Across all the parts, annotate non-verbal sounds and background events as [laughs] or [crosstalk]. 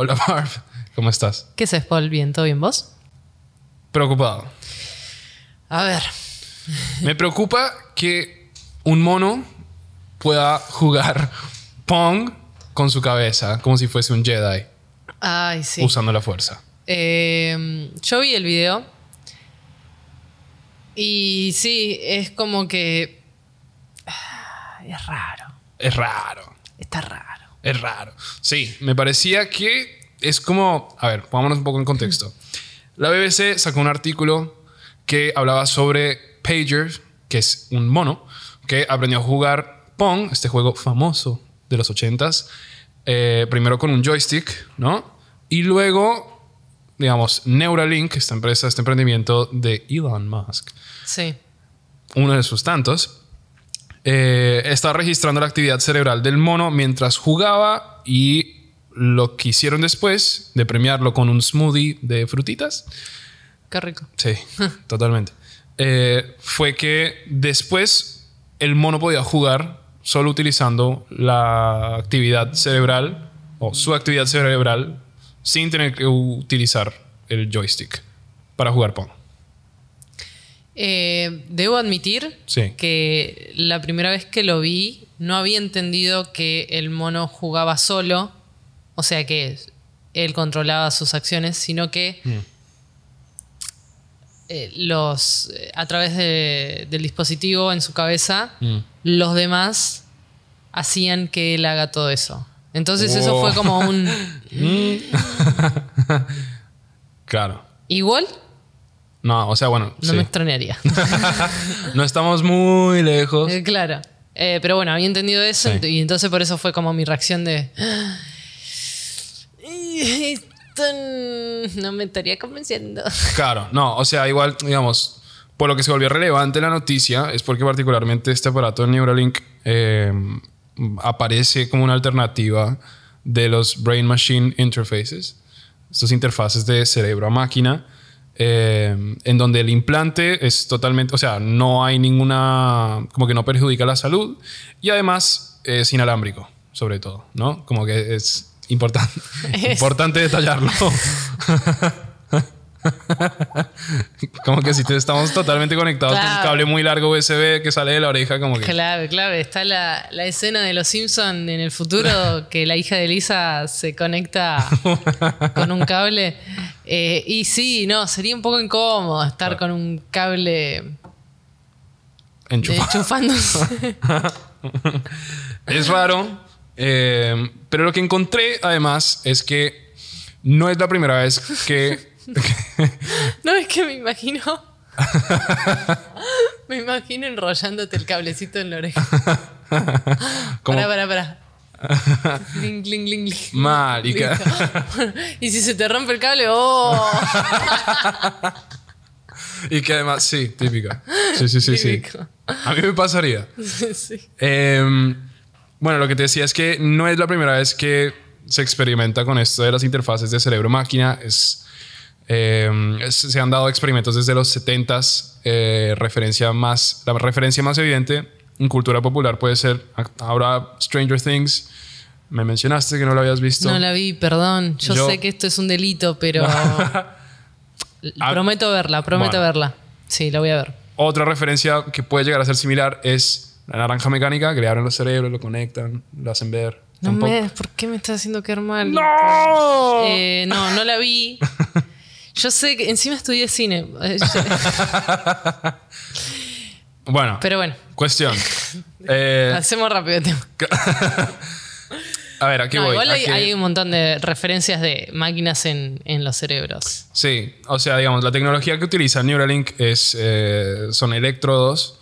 Hola Barb, ¿cómo estás? ¿Qué haces, Paul? ¿Bien? ¿Todo bien vos? Preocupado. A ver. Me preocupa que un mono pueda jugar Pong con su cabeza, como si fuese un Jedi, Ay, sí. usando la fuerza. Eh, yo vi el video. Y sí, es como que. ah, Es raro. Es raro, Está raro. Es raro. Sí, me parecía que es como... A ver, pongámonos un poco en contexto. La BBC sacó un artículo que hablaba sobre Pager, que es un mono que aprendió a jugar Pong, este juego famoso de los 80s, eh, primero con un joystick, ¿no? Y luego, digamos, Neuralink, esta empresa, este emprendimiento de Elon Musk, Sí. uno de sus tantos, eh, está registrando la actividad cerebral del mono mientras jugaba y lo que hicieron después de premiarlo con un smoothie de frutitas, Qué rico. sí, [laughs] totalmente, eh, fue que después el mono podía jugar solo utilizando la actividad cerebral o su actividad cerebral sin tener que utilizar el joystick para jugar Pong. Eh, debo admitir Sí. que la primera vez que lo vi no había entendido que el mono jugaba solo, o sea que él controlaba sus acciones, sino que Mm. eh, los a través de- del dispositivo en su cabeza, Mm. los demás hacían que él haga todo eso. Entonces eso fue como un [laughs] [laughs] Claro. igual, No, o sea, bueno, no sí. me extrañaría. [laughs] no estamos muy lejos. Eh, claro. Eh, pero bueno, había entendido eso Sí. y entonces por eso fue como mi reacción de... "Ay, Esto no me estaría convenciendo. [laughs] Claro, no, o sea, igual, digamos, por lo que se volvió relevante la noticia es porque particularmente este aparato de Neuralink eh, aparece como una alternativa de los Brain Machine Interfaces, estos interfaces de cerebro a máquina, eh, en donde el implante es totalmente, o sea, no hay ninguna, como que no perjudica la salud y además es inalámbrico, sobre todo, ¿no? Como que es importante, [laughs] Es- importante detallarlo. [laughs] [laughs] como que si te estamos totalmente conectados con un cable muy largo USB que sale de la oreja, como que... Clave, clave. Está la, la escena de Los Simpson en el futuro [laughs] que la hija de Lisa se conecta con un cable. Eh, y sí, no, sería un poco incómodo estar con un cable enchufándose. [laughs] Es raro, eh, pero lo que encontré además es que no es la primera vez que... [laughs] No, es que me imagino. [laughs] me imagino enrollándote el cablecito en la oreja. [laughs] como- Pará, pará, pará. Cling, cling, cling, cling. Marica. Y si se te rompe el cable, ¡oh! y que además, sí, típica. Sí, sí, sí, sí. A mí me pasaría. sí. Eh, bueno, lo que te decía es que no es la primera vez que se experimenta con esto de las interfaces de cerebro-máquina. Es, eh, se han dado experimentos desde los 70s. eh, referencia más, la referencia más evidente en cultura popular puede ser ahora Stranger Things. Me mencionaste que no lo habías visto. No la vi, perdón. Yo, Yo- sé que esto es un delito, pero. [laughs] prometo verla, prometo Bueno. verla. Sí, la voy a ver. Otra referencia que puede llegar a ser similar es la naranja mecánica, que le abren los cerebros, lo conectan, lo hacen ver. No Tampoco- me, ¿Por qué me estás haciendo quedar mal? ¡No! Eh, no, no la vi. [laughs] Yo sé que encima estudié cine. Eh, [laughs] Bueno, Pero bueno, cuestión. [laughs] Eh, hacemos rápido el tema. [laughs] a ver, aquí No, voy. igual hay, Aquí- hay un montón de referencias de máquinas en, en los cerebros. Sí, o sea, digamos, la tecnología que utiliza Neuralink es, eh, son electrodos,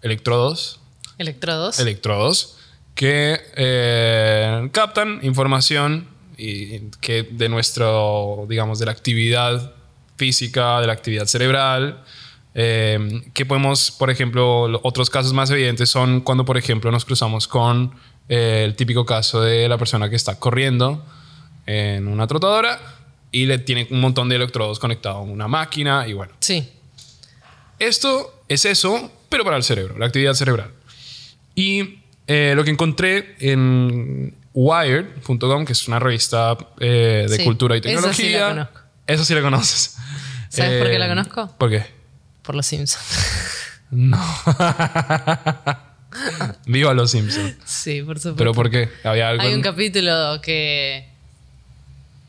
electrodos, Electrodos. electrodos que eh, captan información y que de nuestro, digamos, de la actividad física, de la actividad cerebral, eh, que podemos, por ejemplo, lo- otros casos más evidentes son cuando, por ejemplo, nos cruzamos con eh, el típico caso de la persona que está corriendo en una trotadora y le tiene un montón de electrodos conectados a una máquina y bueno, sí. esto es eso, pero para el cerebro, la actividad cerebral. Y eh, lo que encontré en, Wired.com, que es una revista eh, de Sí, cultura y esa sí tecnología. la conozco. Esa sí la conoces. ¿Sabes por qué la Eh, conozco? ¿Por qué? Por los Simpsons. No. [laughs] Viva los Simpsons. sí, por supuesto. ¿Pero por qué? Había algo. Hay un en- capítulo que,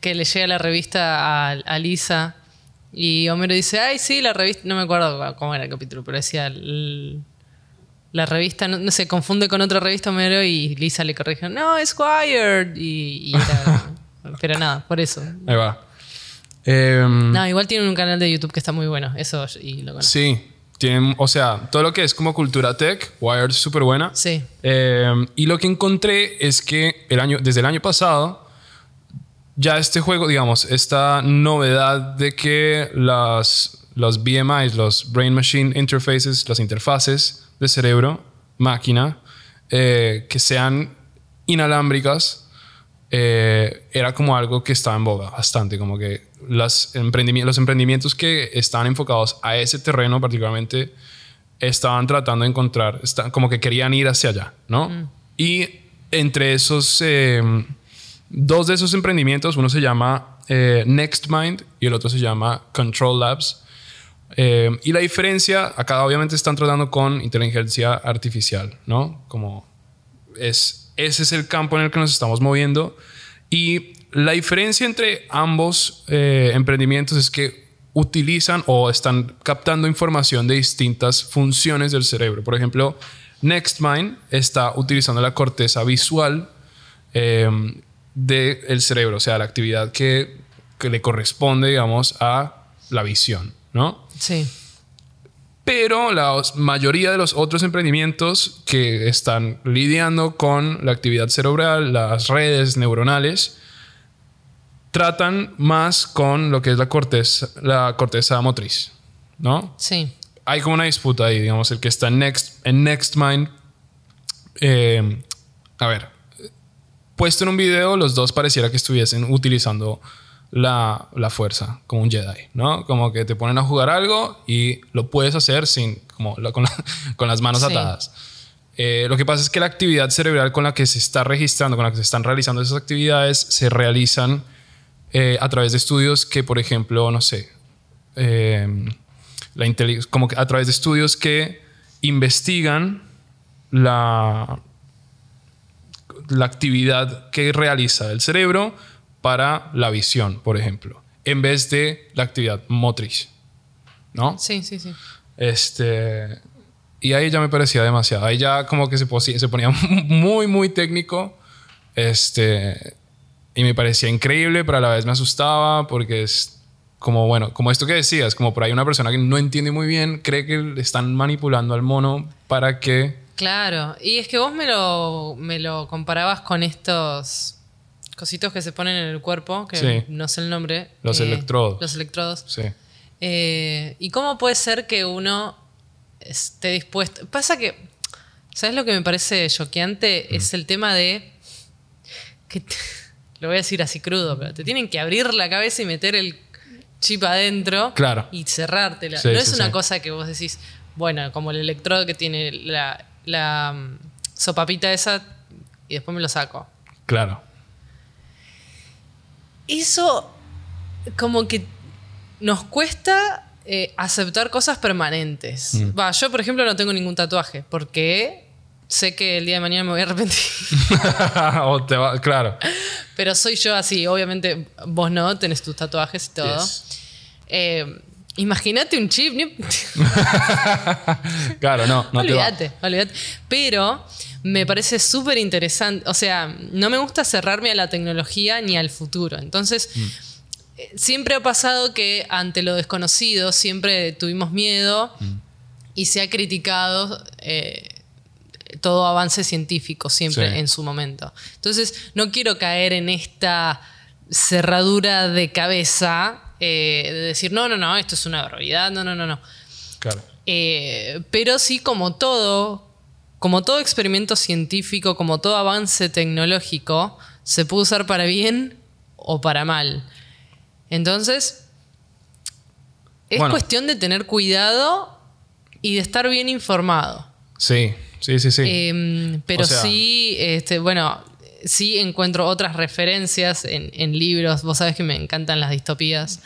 que le llega la revista a, a Lisa y Homero dice, ay, sí, la revista, no me acuerdo cómo era el capítulo, pero decía, "L- la revista no, no se confunde con otra revista Homero y Lisa le corrige, no, es Wired. Y, y era- [laughs] pero nada, por eso. Ahí va. Em, No, igual tienen un canal de YouTube que está muy bueno, eso y lo conozco. Sí. Tienen, o sea, todo lo que es como cultura tech, Wired es súper buena. Sí. Eh, y lo que encontré es que el año, desde el año pasado, ya este juego, digamos, esta novedad de que las, los BMIs, los Brain Machine Interfaces, las interfaces de cerebro, máquina, eh, que sean inalámbricas, eh, era como algo que estaba en boga bastante, como que las los emprendimientos que están enfocados a ese terreno particularmente estaban tratando de encontrar, está- como que querían ir hacia allá, ¿no? Y entre esos, eh, dos de esos emprendimientos, uno se llama eh, NextMind y el otro se llama Control Labs. Eh, y la diferencia, acá obviamente están tratando con inteligencia artificial, ¿no? Como es, ese es el campo en el que nos estamos moviendo. Y la diferencia entre ambos eh, emprendimientos es que utilizan o están captando información de distintas funciones del cerebro. Por ejemplo, NextMind está utilizando la corteza visual eh, del cerebro, o sea, la actividad que, que le corresponde, digamos, a la visión, ¿no? Sí. Pero la mayoría de los otros emprendimientos que están lidiando con la actividad cerebral, las redes neuronales, tratan más con lo que es la corteza, la corteza motriz, ¿no? Sí. Hay como una disputa ahí, digamos, el que está en, Next, en NextMind. eh, a ver, puesto en un video, los dos pareciera que estuviesen utilizando la, la fuerza como un Jedi, ¿no? Como que te ponen a jugar algo y lo puedes hacer sin, como la- con, la- [laughs] con las manos Sí. atadas. Eh, lo que pasa es que la actividad cerebral con la que se está registrando, con la que se están realizando esas actividades, se realizan eh, a través de estudios que, por ejemplo, no sé, eh, la como que a través de estudios que investigan la, la actividad que realiza el cerebro para la visión, por ejemplo, en vez de la actividad motriz. ¿No? Sí, sí, sí. Este. Y ahí ya me parecía demasiado. Ahí ya como que se, se ponía [laughs] muy, muy técnico. Este. Y me parecía increíble, pero a la vez me asustaba porque es como, bueno, como esto que decías, como por ahí una persona que no entiende muy bien, cree que le están manipulando al mono para que. Claro, y es que vos me lo, me lo comparabas con estos cositos que se ponen en el cuerpo, que Sí. no sé el nombre. Los eh, electrodos. Los electrodos. Sí. Eh, ¿Y cómo puede ser que uno esté dispuesto? Pasa que, ¿sabes lo que me parece choqueante? Mm. Es el tema de que, te- [laughs] lo voy a decir así crudo, pero te tienen que abrir la cabeza y meter el chip adentro Claro. y cerrártela. Sí, no es una cosa que vos decís, bueno, como el electrodo que tiene la, la mm, sopapita esa y después me lo saco. Claro. Eso como que nos cuesta eh, aceptar cosas permanentes. Mm. Va, yo por ejemplo no tengo ningún tatuaje porque sé que el día de mañana me voy a arrepentir. [laughs] o te va- claro. Pero soy yo así, obviamente vos no, tenés tus tatuajes y todo. Yes. Eh, Imagínate un chip. [laughs] Claro, no, no te va. olvídate, olvídate. Pero me parece súper interesante. O sea, no me gusta cerrarme a la tecnología ni al futuro. Entonces, Mm. eh, siempre ha pasado que ante lo desconocido siempre tuvimos miedo Mm. y se ha criticado. eh, todo avance científico siempre Sí. en su momento. Entonces, no quiero caer en esta cerradura de cabeza eh, de decir, no, no, no, esto es una barbaridad, no, no, no, no. Claro. Eh, pero sí, como todo, como todo experimento científico, como todo avance tecnológico, se puede usar para bien o para mal. Entonces, es Bueno. cuestión de tener cuidado y de estar bien informado. Sí, sí, sí, sí. Eh, pero O sea- sí, este, bueno, sí encuentro otras referencias en, en libros. Vos sabés que me encantan las distopías.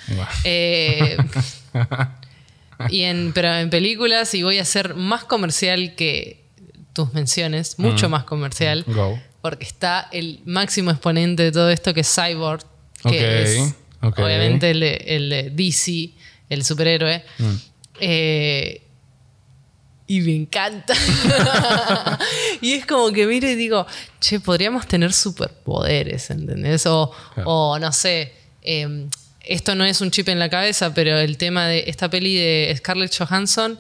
Eh, [laughs] y en, pero en películas, y voy a ser más comercial que tus menciones, mucho más comercial, Go. porque está el máximo exponente de todo esto que es Cyborg, que es obviamente el DC, el superhéroe. Mm. Eh, y me encanta. [laughs] y es como que miro y digo, che, podríamos tener superpoderes, ¿entendés? O, Claro. o no sé, eh, esto no es un chip en la cabeza, pero el tema de esta peli de Scarlett Johansson,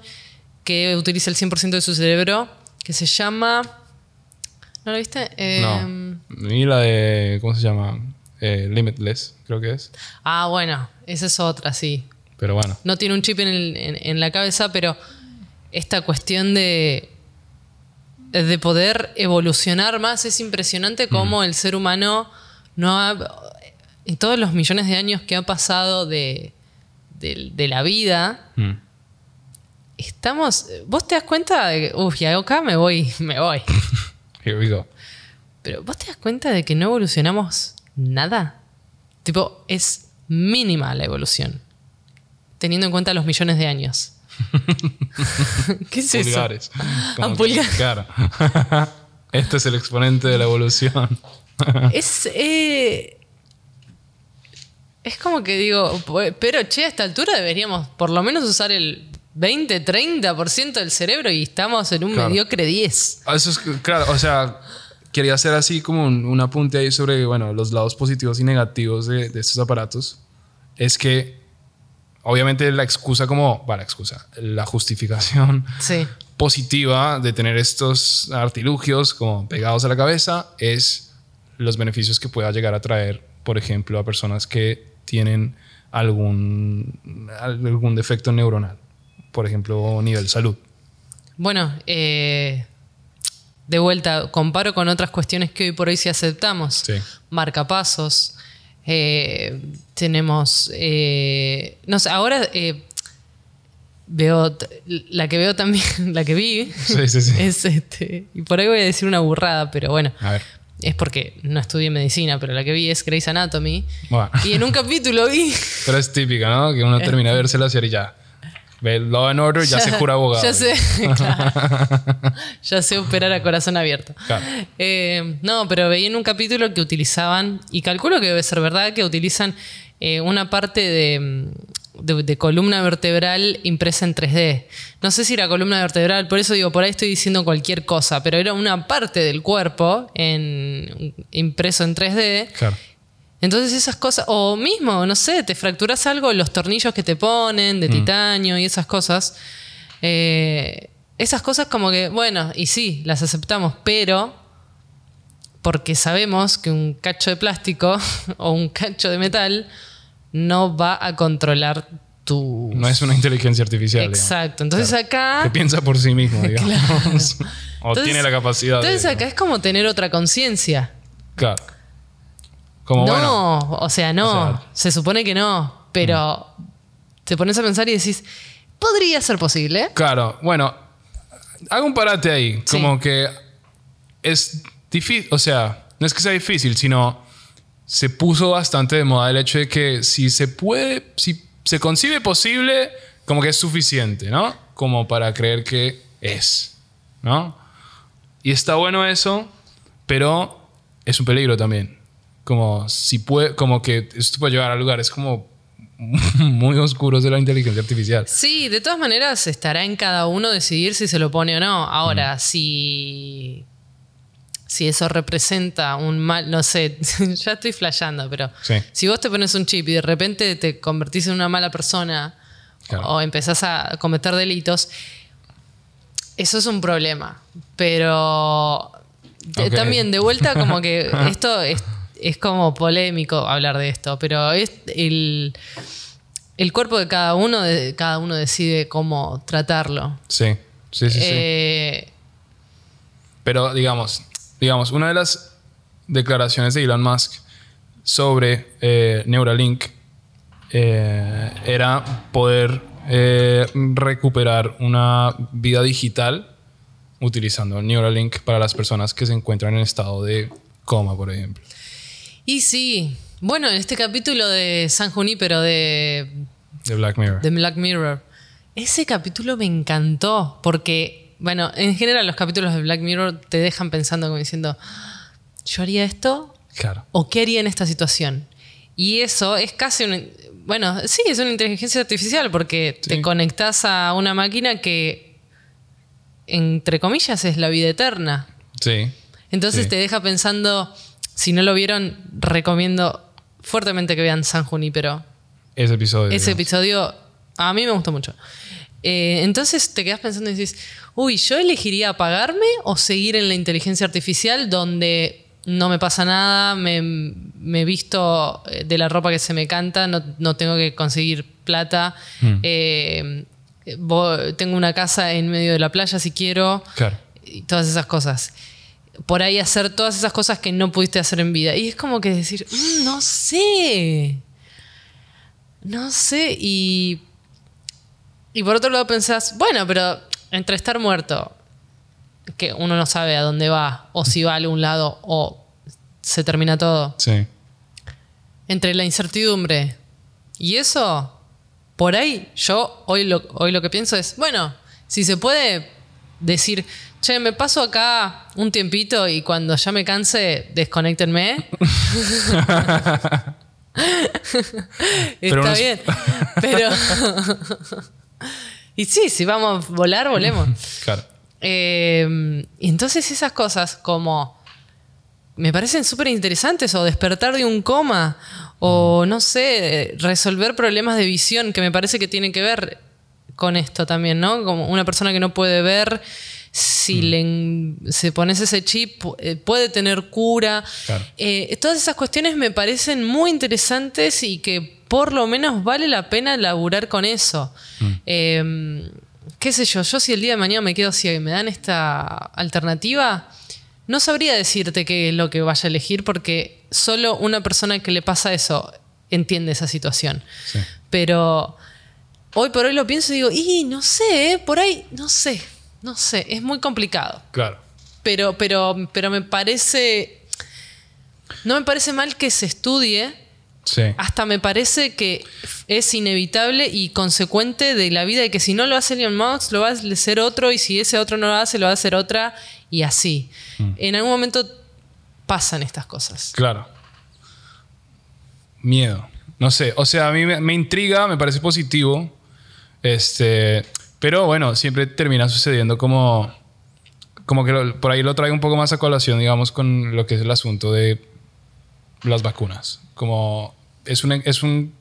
que utiliza el 100% de su cerebro, que se llama... ¿No lo viste? Eh, no. Y la de. ¿Cómo se llama? Eh, Limitless, creo que es. Ah, bueno, esa es otra, sí. Pero bueno. no tiene un chip en, el- en- en la cabeza, pero esta cuestión de, de poder evolucionar más es impresionante cómo el ser humano no ha, en todos los millones de años que ha pasado de, de- de la vida, Mm. Estamos, vos te das cuenta de que, uff, ya acá me voy, [laughs] me voy, Here we go. pero vos te das cuenta de que no evolucionamos nada. Tipo, es mínima la evolución, teniendo en cuenta los millones de años. [laughs] ¿Qué es eso? Pulgares. Como que- pulgar. Claro. [laughs] este es el exponente de la evolución. Es. eh, es como que digo, pero che, a esta altura deberíamos por lo menos usar el 20, 30% del cerebro y estamos en un Claro. mediocre 10. Ah, Eso es claro, o sea, quería hacer así como un, un apunte ahí sobre, bueno, los lados positivos y negativos de, de estos aparatos. Es que, obviamente, la excusa como, bueno, la excusa, la justificación Sí. positiva de tener estos artilugios como pegados a la cabeza es los beneficios que pueda llegar a traer, por ejemplo, a personas que tienen algún, algún defecto neuronal, por ejemplo, nivel salud. Bueno, eh, de vuelta, comparo con otras cuestiones que hoy por hoy sí aceptamos. Sí. Marcapasos. eh, tenemos. eh, no sé, ahora veo. La que veo también, [laughs] la que vi. Sí, sí, sí. Es este. Y por ahí voy a decir una burrada, pero bueno. A ver. Es porque no estudié medicina, pero la que vi es Grey's Anatomy. Bueno. Y en un capítulo vi. [laughs] Pero es típica, ¿no? Que uno [laughs] termina de verse la serie y ya. Ve Law and Order, ya, se jura abogado. Ya sé, [laughs] claro. ya sé operar a corazón abierto. Claro. Eh, no, pero veía en un capítulo que utilizaban, y calculo que debe ser verdad, que utilizan eh, una parte de, de- de columna vertebral impresa en 3D. No sé si era columna vertebral, por eso digo, por ahí estoy diciendo cualquier cosa, pero era una parte del cuerpo en, impreso en 3D. Claro. Entonces esas cosas, o mismo, no sé, te fracturas algo, los tornillos que te ponen de titanio y esas cosas, eh, esas cosas como que, bueno, y sí, las aceptamos, pero porque sabemos que un cacho de plástico [laughs] o un cacho de metal no va a controlar tu... No es una inteligencia artificial. digamos, Exacto, entonces acá... que piensa por sí mismo, [laughs] digamos. [laughs] o Entonces- tiene la capacidad Entonces de. acá es como tener otra conciencia. Claro. Como no, bueno. o sea, no. O sea- se supone que no. Pero te pones a pensar y decís, podría ser posible. Claro, bueno, hago un parate ahí. Sí. Como que es difícil, o sea, no es que sea difícil, sino se puso bastante de moda el hecho de que si se puede, si se concibe posible, como que es suficiente, ¿no? Como para creer que es, ¿no? Y está bueno eso, pero es un peligro también. Como si puede, como que esto puede llevar a lugares como [laughs] muy oscuros de la inteligencia artificial. Sí, de todas maneras estará en cada uno decidir si se lo pone o no. Ahora, si. Si eso representa un mal, no sé, [laughs] ya estoy flasheando, pero Sí. si vos te pones un chip y de repente te convertís en una mala persona Claro. o empezás a cometer delitos, eso es un problema. Pero de- Ok. también de vuelta como que [laughs] esto es, es como polémico hablar de esto, pero es el, el cuerpo de cada uno, de, cada uno decide cómo tratarlo. Sí, sí, sí. sí. Eh, Pero digamos, digamos, una de las declaraciones de Elon Musk sobre eh, Neuralink eh, era poder eh, recuperar una vida digital utilizando Neuralink para las personas que se encuentran en estado de coma, por ejemplo. Y sí, bueno, en este capítulo de San Junípero de, De Black Mirror. de Black Mirror, ese capítulo me encantó porque, bueno, en general los capítulos de Black Mirror te dejan pensando como diciendo, yo haría esto Claro. o qué haría en esta situación. Y eso es casi un... Bueno, sí, es una inteligencia artificial porque Sí. te conectas a una máquina que, entre comillas, es la vida eterna. Sí. Entonces Sí. te deja pensando, si no lo vieron, recomiendo fuertemente que vean San Junípero. Ese episodio. Ese digamos. episodio a mí me gustó mucho. Eh, entonces te quedas pensando y dices, uy, ¿yo elegiría apagarme o seguir en la inteligencia artificial donde no me pasa nada, me, me visto eh, de la ropa que se me canta, no, no tengo que conseguir plata, Mm. eh, tengo una casa en medio de la playa si quiero, Claro. y todas esas cosas. Por ahí hacer todas esas cosas que no pudiste hacer en vida. Y es como que decir, "Mm, no sé. No sé. Y, y por otro lado pensás, bueno, pero entre estar muerto, que uno no sabe a dónde va, o si va a algún lado, o se termina todo, Sí. entre la incertidumbre y eso, por ahí yo hoy lo, hoy lo que pienso es, bueno, si se puede decir, che, me paso acá un tiempito y cuando ya me canse, desconéctenme. [laughs] Pero Está unos- bien. Pero. [laughs] y sí, si vamos a volar, volemos. Claro. Eh, y entonces esas cosas como me parecen súper interesantes o despertar de un coma o no sé, resolver problemas de visión que me parece que tienen que ver con esto también, ¿no? Como una persona que no puede ver, si le en- se pones ese chip eh, puede tener cura. Claro. Eh, todas esas cuestiones me parecen muy interesantes y que por lo menos vale la pena laburar con eso. Eh, qué sé yo, yo si el día de mañana me quedo ciego y me dan esta alternativa, no sabría decirte qué es lo que vaya a elegir porque solo una persona que le pasa eso entiende esa situación. Sí. Pero hoy por hoy lo pienso y digo, y no sé, ¿eh? por ahí, no sé, no sé, es muy complicado. Claro. Pero, pero, pero me parece. No me parece mal que se estudie. Sí. Hasta me parece que es inevitable y consecuente de la vida y que si no lo hace Elon Musk, lo va a hacer otro, y si ese otro no lo hace, lo va a hacer otra, y así. En algún momento pasan estas cosas. Claro. Miedo. No sé. O sea, a mí me, me intriga, me parece positivo. Este. Pero bueno, siempre termina sucediendo como. Como que por ahí lo traigo un poco más a colación, digamos, con lo que es el asunto de las vacunas. Como es un, es un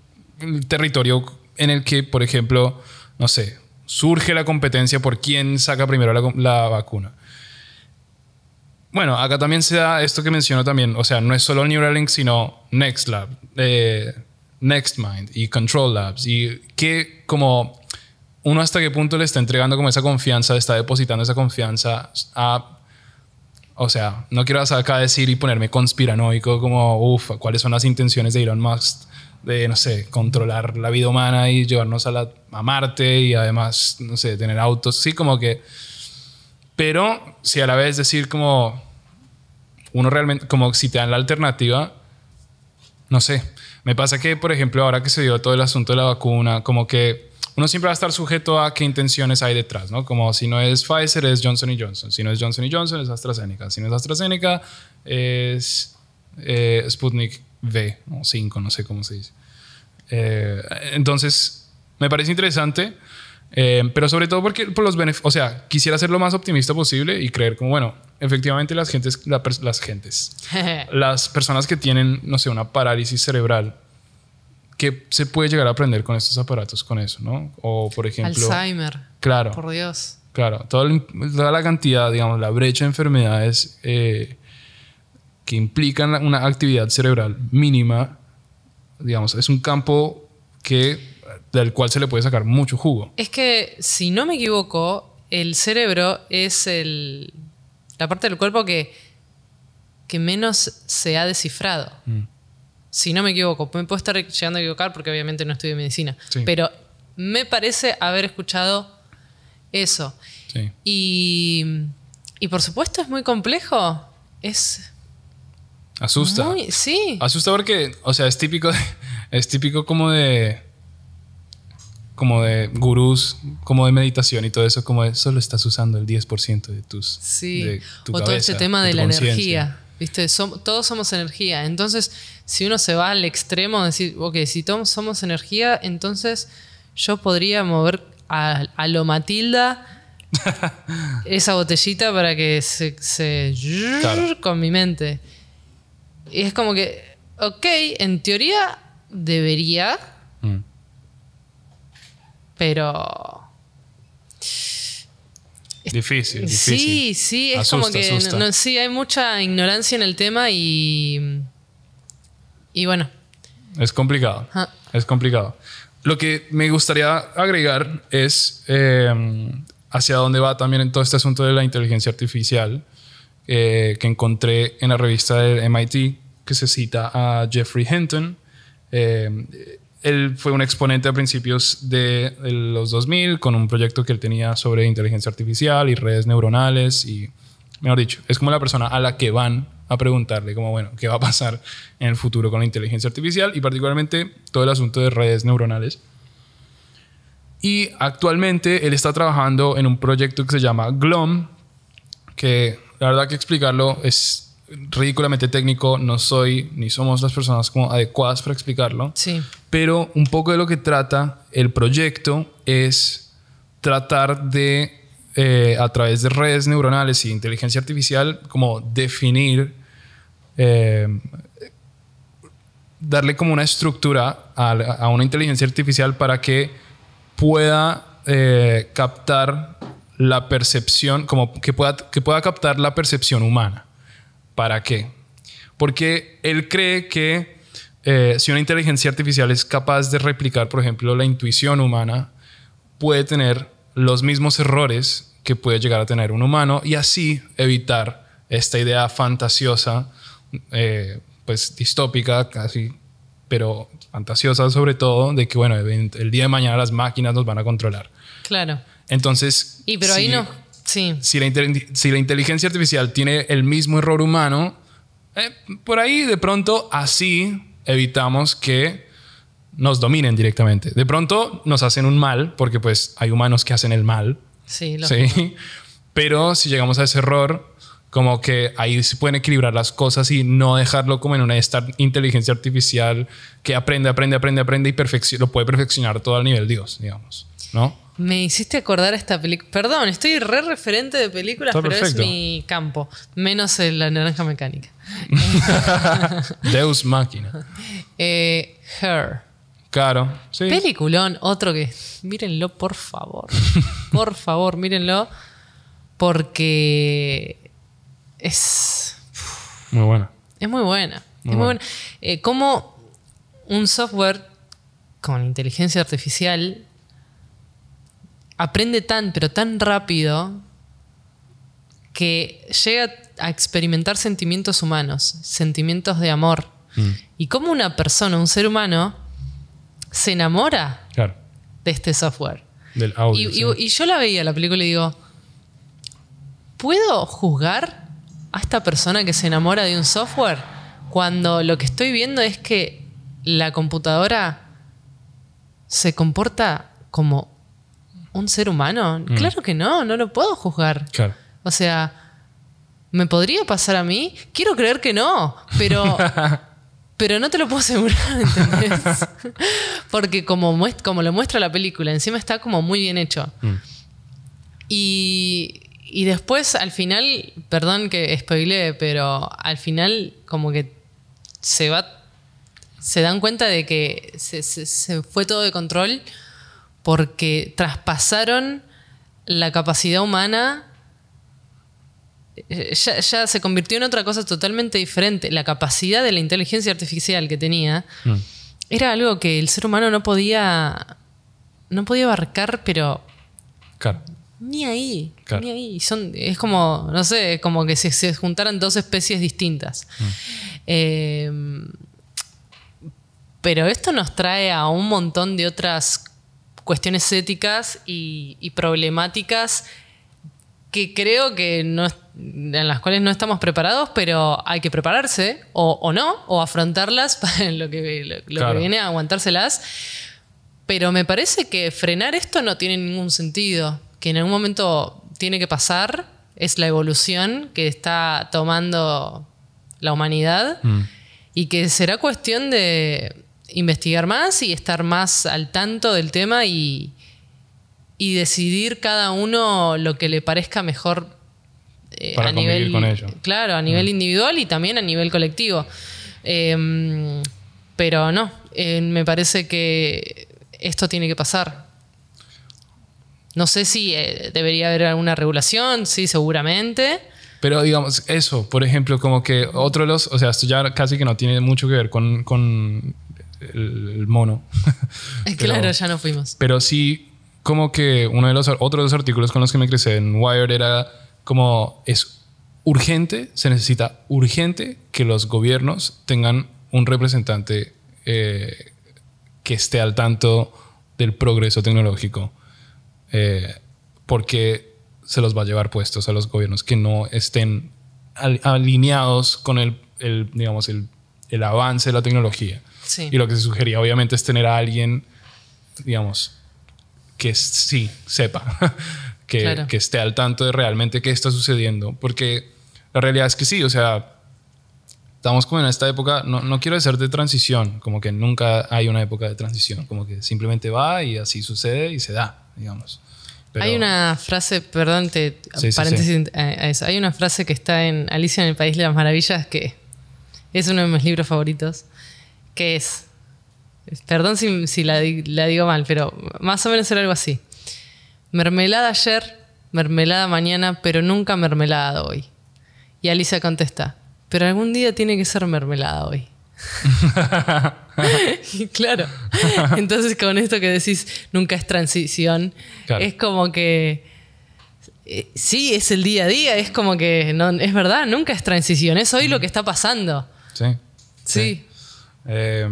territorio en el que, por ejemplo, no sé, surge la competencia por quién saca primero la, la vacuna. Bueno, acá también se da esto que menciono también. O sea, no es solo Neuralink, sino NextLab, eh, NextMind y Control Labs. Y que como uno hasta qué punto le está entregando como esa confianza, está depositando esa confianza a... O sea, no quiero acá decir y ponerme conspiranoico como, uff, cuáles son las intenciones de Elon Musk de, no sé, controlar la vida humana y llevarnos a, la, a Marte y además, no sé, tener autos. Sí, como que... Pero si a la vez decir como uno realmente, como si te dan la alternativa, no sé. Me pasa que, por ejemplo, ahora que se dio todo el asunto de la vacuna, como que uno siempre va a estar sujeto a qué intenciones hay detrás, ¿no? Como si no es Pfizer, es Johnson Johnson. Si no es Johnson Johnson, es AstraZeneca. Si no es AstraZeneca, es eh, Sputnik V o 5, no sé cómo se dice. Eh, entonces, me parece interesante, eh, pero sobre todo porque por los beneficios, o sea, quisiera ser lo más optimista posible y creer como, bueno, efectivamente las gentes, la las gentes, [laughs] las personas que tienen, no sé, una parálisis cerebral, que se puede llegar a aprender con estos aparatos, con eso, ¿no? O, por ejemplo... Alzheimer. Claro. Por Dios. Claro, todo el- toda la cantidad, digamos, la brecha de enfermedades eh, que implican una actividad cerebral mínima, digamos, es un campo que, del cual se le puede sacar mucho jugo. Es que, si no me equivoco, el cerebro es el, la parte del cuerpo que, que menos se ha descifrado. Mm. Si no me equivoco, me puedo estar llegando a equivocar porque obviamente no estudio medicina. Sí. Pero me parece haber escuchado eso. Sí. Y, y por supuesto es muy complejo. Es, Asusta. Muy- sí. Asusta porque, o sea, es típico, de- [laughs] es típico como de, como de gurús, como de meditación y todo eso, como de solo estás usando el 10% de tus, Sí, de tu o todo este tema de, la energía. ¿Viste? Som- todos somos energía. Entonces, si uno se va al extremo, decir, ok, si todos somos energía, entonces yo podría mover a, a lo Matilda [laughs] esa botellita para que se, se- Claro. con mi mente. Y es como que, ok, en teoría debería, Mm. pero Difícil, difícil. Sí, sí, es Asusta, como que no- sí, hay mucha ignorancia en el tema y. Y bueno. Es complicado. Es complicado. Lo que me gustaría agregar es eh, hacia dónde va también en todo este asunto de la inteligencia artificial eh, que encontré en la revista del MIT que se cita a Jeffrey Hinton. Eh, él fue un exponente a principios de los 2000 con un proyecto que él tenía sobre inteligencia artificial y redes neuronales y, mejor dicho, es como la persona a la que van a preguntarle como, bueno, ¿qué va a pasar en el futuro con la inteligencia artificial y particularmente todo el asunto de redes neuronales? Y actualmente él está trabajando en un proyecto que se llama GLOM, que la verdad que explicarlo es ridículamente técnico, no soy ni somos las personas como adecuadas para explicarlo, Sí. pero un poco de lo que trata el proyecto es tratar de, eh, a través de redes neuronales y inteligencia artificial, como definir, eh, darle como una estructura a, una inteligencia artificial para que pueda eh, captar la percepción, como que pueda, que pueda captar la percepción humana. ¿Para qué? Porque él cree que eh, si una inteligencia artificial es capaz de replicar, por ejemplo, la intuición humana, puede tener los mismos errores que puede llegar a tener un humano y así evitar esta idea fantasiosa, eh, pues distópica casi, pero fantasiosa sobre todo, de que, bueno, el día de mañana las máquinas nos van a controlar. Claro. Entonces... Y pero ahí si- no. Sí. si la, si la inteligencia artificial tiene el mismo error humano, eh, por ahí de pronto así evitamos que nos dominen directamente. De pronto nos hacen un mal, porque pues hay humanos que hacen el mal, Sí, lo- ¿sí? Pero si llegamos a ese error, como que ahí se pueden equilibrar las cosas y no dejarlo como en una esta inteligencia artificial que aprende, aprende, aprende, aprende y lo puede perfeccionar todo al nivel Dios, digamos, ¿no? Me hiciste acordar esta película. Perdón, estoy re referente de películas, Está pero perfecto. es mi campo. Menos en la naranja mecánica. [laughs] Deus máquina. [laughs] Eh, Her. Claro, sí. Peliculón, otro que. Mírenlo, por favor. [laughs] Por favor, mírenlo. Porque. Es. Muy buena. Es muy buena. Muy es muy buena. buena. Eh, como un software con inteligencia artificial aprende tan, pero tan rápido que llega a experimentar sentimientos humanos, sentimientos de amor. Mm. Y como una persona, un ser humano, se enamora Claro. de este software. Del Y, audio. y- sí. y yo la veía la película y digo, ¿puedo juzgar a esta persona que se enamora de un software cuando lo que estoy viendo es que la computadora se comporta como un ser humano? Mm. Claro que no, no lo puedo juzgar. Claro. O sea, ¿me podría pasar a mí? Quiero creer que no, pero, [laughs] pero no te lo puedo asegurar, ¿entendés? [laughs] Porque como, muest- como lo muestra la película, encima está como muy bien hecho. Mm. Y, y después, al final, perdón que spoileé, pero al final como que se va... Se dan cuenta de que se, se- se fue todo de control porque traspasaron la capacidad humana eh, ya, ya se convirtió en otra cosa totalmente diferente. La capacidad de la inteligencia artificial que tenía Mm. era algo que el ser humano no podía no podía abarcar, pero Claro. Ni ahí, Claro. ni ahí. Son, es como, no sé, como que se, se juntaran dos especies distintas. Eh, pero esto nos trae a un montón de otras cuestiones éticas y, y problemáticas que creo que no en las cuales no estamos preparados, pero hay que prepararse o, o no, o afrontarlas [laughs] para lo que, lo, lo Claro. que viene, aguantárselas. Pero me parece que frenar esto no tiene ningún sentido, que en algún momento tiene que pasar, es la evolución que está tomando la humanidad Mm. y que será cuestión de investigar más y estar más al tanto del tema y, y decidir cada uno lo que le parezca mejor eh, Para a nivel con ello. claro a nivel individual y también a nivel colectivo Em, pero no eh, me parece que esto tiene que pasar no sé si eh, debería haber alguna regulación sí seguramente Pero digamos, eso, por ejemplo, como que otro de los, o sea, esto ya casi que no tiene mucho que ver con, con el, mono. [laughs] Pero- claro ya no fuimos Pero sí, como que uno de los otros artículos con los que me crecí en Wired era como es urgente, se necesita urgente que los gobiernos tengan un representante eh, que esté al tanto del progreso tecnológico. Eh, porque se los va a llevar puestos a los gobiernos que no estén al- alineados con el, el, digamos, el, el avance de la tecnología. Sí. Y lo que se sugería obviamente es tener a alguien, digamos, que sí sepa, [laughs] que, Claro. que esté al tanto de realmente qué está sucediendo. Porque la realidad es que sí, o sea, estamos como en esta época, no, no quiero decir de transición, como que nunca hay una época de transición, como que simplemente va y así sucede y se da, digamos. Pero- Hay una frase, perdón, te, Sí, sí, paréntesis a- eso. Hay una frase que está en Alicia en el País de las Maravillas que es uno de mis libros favoritos, que es, perdón si, si la, la digo mal, pero más o menos era algo así. Mermelada ayer, mermelada mañana, pero nunca mermelada hoy. Y Alicia contesta, pero algún día tiene que ser mermelada hoy. [laughs] Claro. Entonces, con esto que decís, nunca es transición, Claro. es como que. eh, sí, es el día a día, es como que. No, es verdad, nunca es transición, es hoy lo que está pasando. Sí. Sí. Eh,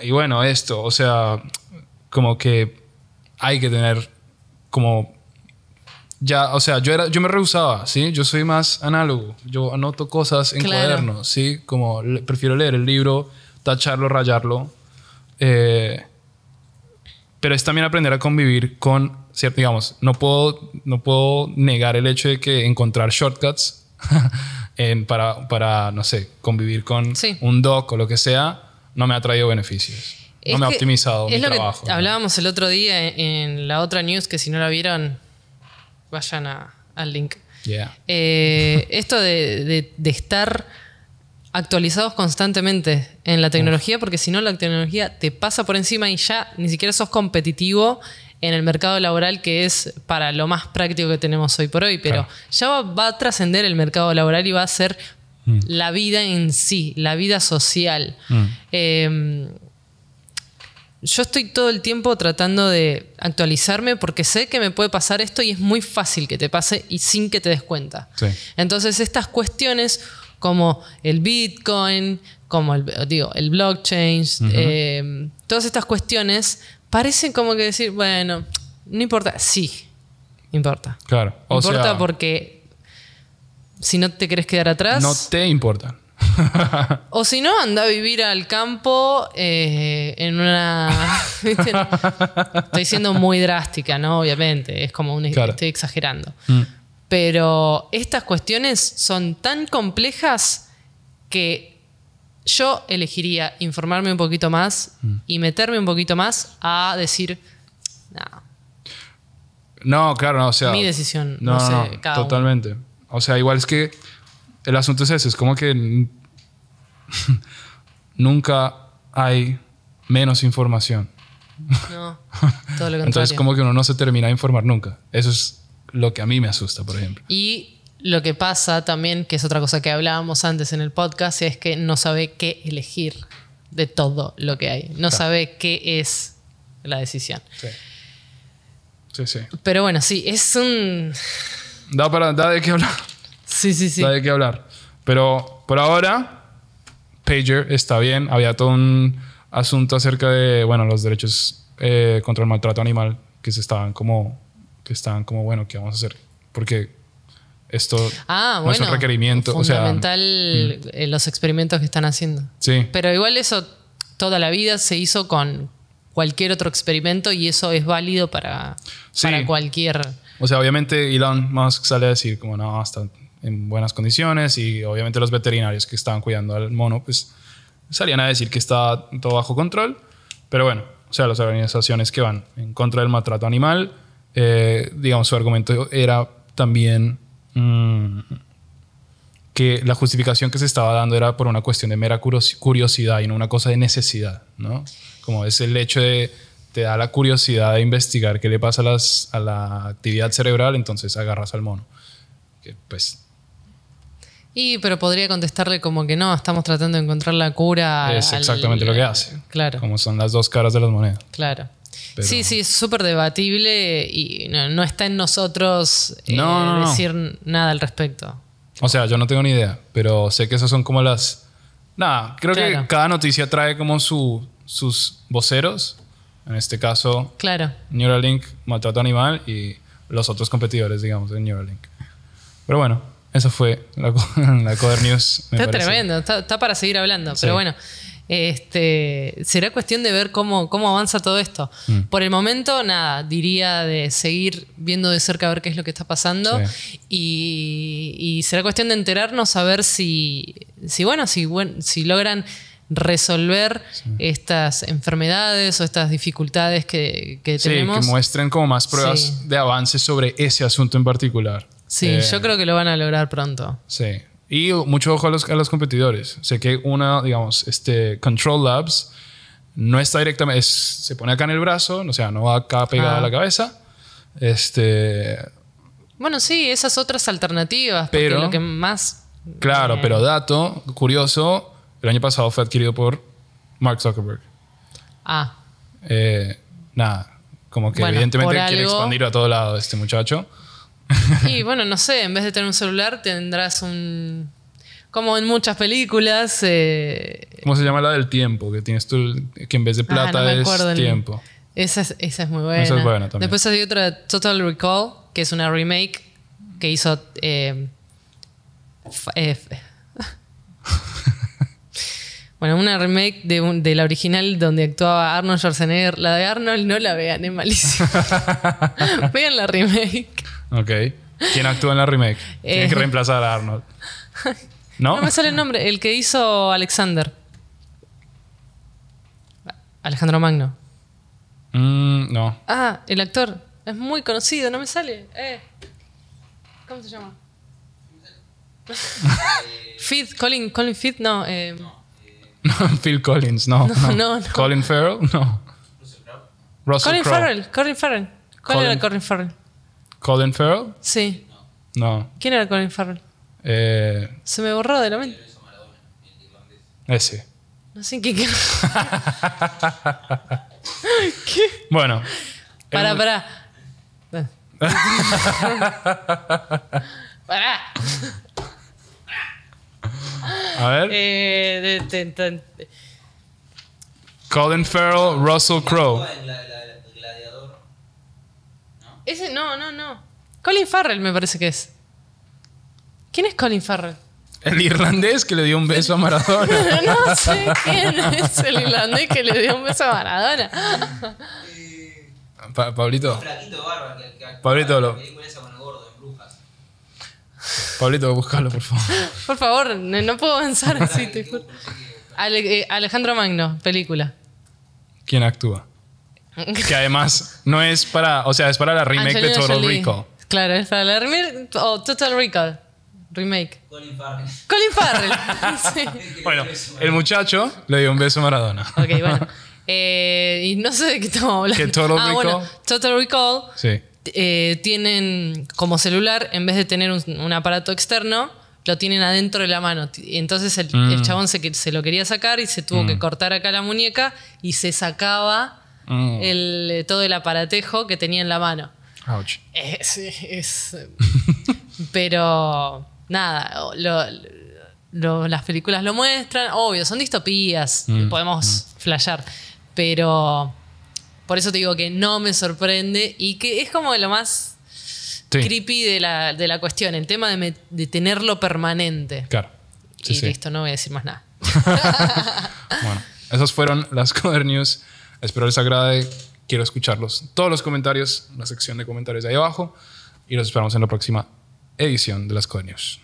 y bueno, esto, o sea, como que hay que tener como ya, o sea, yo era yo me rehusaba, ¿sí? Yo soy más análogo. Yo anoto cosas en Claro. cuadernos, ¿sí? Como le- prefiero leer el libro, tacharlo, rayarlo. Eh, pero es también aprender a convivir con, cierto, digamos, no puedo, no puedo negar el hecho de que encontrar shortcuts [laughs] en, para, para, no sé, convivir con Sí. un doc o lo que sea, no me ha traído beneficios. No Es me ha optimizado es mi lo trabajo. que ¿no? hablábamos el otro día en, en la otra news, que si no la vieron, vayan a- al link. Yeah. Eh, esto de, de- de estar actualizados constantemente en la tecnología, porque si no la tecnología te pasa por encima y ya ni siquiera sos competitivo en el mercado laboral que es para lo más práctico que tenemos hoy por hoy, pero Claro. ya va, va a trascender el mercado laboral y va a ser la vida en sí, la vida social. Mm. Eh, yo estoy todo el tiempo tratando de actualizarme porque sé que me puede pasar esto y es muy fácil que te pase y sin que te des cuenta. Sí. Entonces estas cuestiones como el Bitcoin, como el, digo, el blockchain, eh, todas estas cuestiones parecen como que decir, bueno, no importa. Sí, importa. Claro. O importa sea, porque si no te querés quedar atrás... no te importan. [laughs] O si no, anda a vivir al campo eh, en una... [laughs] ¿viste? Estoy siendo muy drástica, ¿no? Obviamente, es como un... Claro. Estoy exagerando. Mm. Pero estas cuestiones son tan complejas que yo elegiría informarme un poquito más Mm. y meterme un poquito más a decir, no, No, claro, no, o sea. Mi decisión, No, no sé, no, cada uno. totalmente. O sea, igual es que el asunto es ese, es como que [laughs] nunca hay menos información. no, [laughs] todo lo contrario. Entonces, como que uno no se termina de informar nunca. Eso es lo que a mí me asusta, por ejemplo. Y lo que pasa también, que es otra cosa que hablábamos antes en el podcast, es que no sabe qué elegir de todo lo que hay. No sabe qué es la decisión. Sí. Sí, sí. Pero bueno, sí, es un... Da, para, da de qué hablar. Sí, sí, sí. Da de qué hablar. Pero por ahora, Pager está bien. Había todo un asunto acerca de, bueno, los derechos eh, contra el maltrato animal que se estaban como que estaban como, bueno, ¿qué vamos a hacer? Porque esto Ah, no bueno. es un requerimiento. O sea, mm. Fundamental eh, los experimentos que están haciendo. sí, Pero igual eso toda la vida se hizo con cualquier otro experimento y eso es válido para, Sí. para cualquier... O sea, obviamente Elon Musk sale a decir como no, está en buenas condiciones y obviamente los veterinarios que estaban cuidando al mono pues salían a decir que está todo bajo control. Pero bueno, o sea, las organizaciones que van en contra del maltrato animal, eh, digamos, su argumento era también mm, que la justificación que se estaba dando era por una cuestión de mera curiosidad y no una cosa de necesidad, ¿no? Como es el hecho de te da la curiosidad de investigar qué le pasa a, las, a la actividad cerebral, entonces agarras al mono. Que pues Y pero podría contestarle como que no, estamos tratando de encontrar la cura. es al- exactamente lo que hace. Claro, Como son las dos caras de las monedas. claro. Pero- Sí, sí, es súper debatible y no, no está en nosotros eh, No, no, no. decir nada al respecto. O sea, yo no tengo ni idea, pero sé que esas son como las... Nada, creo Claro. que cada noticia trae como su, sus voceros. En este caso, Claro. Neuralink, maltrato animal y los otros competidores, digamos, de Neuralink. Pero bueno, esa fue la, [laughs] la Coder News. me Está parece. tremendo, está, está para seguir hablando. Sí. Pero bueno, este, será cuestión de ver cómo, cómo avanza todo esto. Mm. Por el momento, nada, diría de seguir viendo de cerca a ver qué es lo que está pasando. Y, y será cuestión de enterarnos a ver si, si bueno, si, buen- si logran resolver estas enfermedades o estas dificultades que, que Sí, tenemos. que muestren como más pruebas Sí. de avance sobre ese asunto en particular. Sí, Eh, yo creo que lo van a lograr pronto. Sí. Y mucho ojo a los, a los competidores. Sé que una, digamos, este Control Labs no está directamente, es- se pone acá en el brazo, o sea, no va acá pegada Ah. a la cabeza. Este, Bueno, sí, esas otras alternativas. Porque Pero- lo que más. claro, eh, pero dato curioso, el año pasado fue adquirido por Mark Zuckerberg. Ah, Eh, nada, como que Bueno, evidentemente quiere algo- expandir a todo lado este muchacho. Y bueno, no sé, en vez de tener un celular tendrás un... Como en muchas películas... eh, ¿Cómo se llama la del tiempo? Que tienes tú, que en vez de ah, plata no es el- tiempo. Esa es, esa es muy buena. Esa es buena también. Después hay otra, Total Recall, que es una remake que hizo... eh, eh, [laughs] bueno, una remake de, un- de la original donde actuaba Arnold Schwarzenegger. La de Arnold no la vean, es malísima. [laughs] vean la remake. Ok. ¿Quién actúa en la remake? Tiene Eh. que reemplazar a Arnold. [laughs] ¿No? No me sale el nombre. El que hizo Alexander. Alejandro Magno. Mm, no. Ah, el actor. Es muy conocido, no me sale. Eh. ¿Cómo se llama? [laughs] Fifth, Colin, Colin Fifth, no. eh, [laughs] Phil Collins, no. No, no, no. Colin Farrell, no. Russell Colin Crowe. Farrell, Colin Farrell. ¿Cuál Colin- era Colin Farrell? Colin Farrell, Sí. no. ¿Quién era Colin Farrell? Eh, Se me borró de la mente. ese. No sé qué. qué... [laughs] ¿Qué? Bueno. Pará, el- pará. [laughs] pará. A ver. Eh, de- de- de- Colin Farrell, Russell Crowe. En la, la- el gladiador. Ese no, no, no. Colin Farrell me parece que es. ¿Quién es Colin Farrell? El irlandés que le dio un beso a Maradona. [laughs] no sé quién es el irlandés que le dio un beso a Maradona. Pa- Pablito, Pablito, lo-. Pablito, búscalo, por favor. Por favor, no no puedo avanzar así. te juro. Ale- eh, Alejandro Magno, película. ¿Quién actúa? [laughs] Que además no es para, o sea, es para la remake de Total Jolie. Recall. Claro, es para la remake. O Total Recall. Remake. Colin Farrell. Colin Farrell. [laughs] [laughs] sí. Bueno, el muchacho le dio un beso a Maradona. Ok, bueno. Eh, y no sé de qué estamos hablando. ¿Qué, Total ah, Recall? bueno, Total Recall Sí. eh, tienen como celular, en vez de tener un, un aparato externo, lo tienen adentro de la mano. Entonces el, Mm. el chabón se, que- se lo quería sacar y se tuvo que cortar acá la muñeca y se sacaba Mm. el, eh, todo el aparatejo que tenía en la mano. Ouch. Eh, [laughs] es, pero nada, lo- lo- las películas lo muestran, obvio, son distopías, Mm, podemos flashear, pero por eso te digo que no me sorprende y que es como lo más Sí. creepy de la, de la cuestión, el tema de, me- de tenerlo permanente. Claro. Sí, y sí. listo, no voy a decir más nada. [laughs] Bueno, esas fueron las Coder News. Espero les agrade. Quiero escucharlos. Todos los comentarios, en la sección de comentarios de ahí abajo. Y los esperamos en la próxima edición de las Coder News.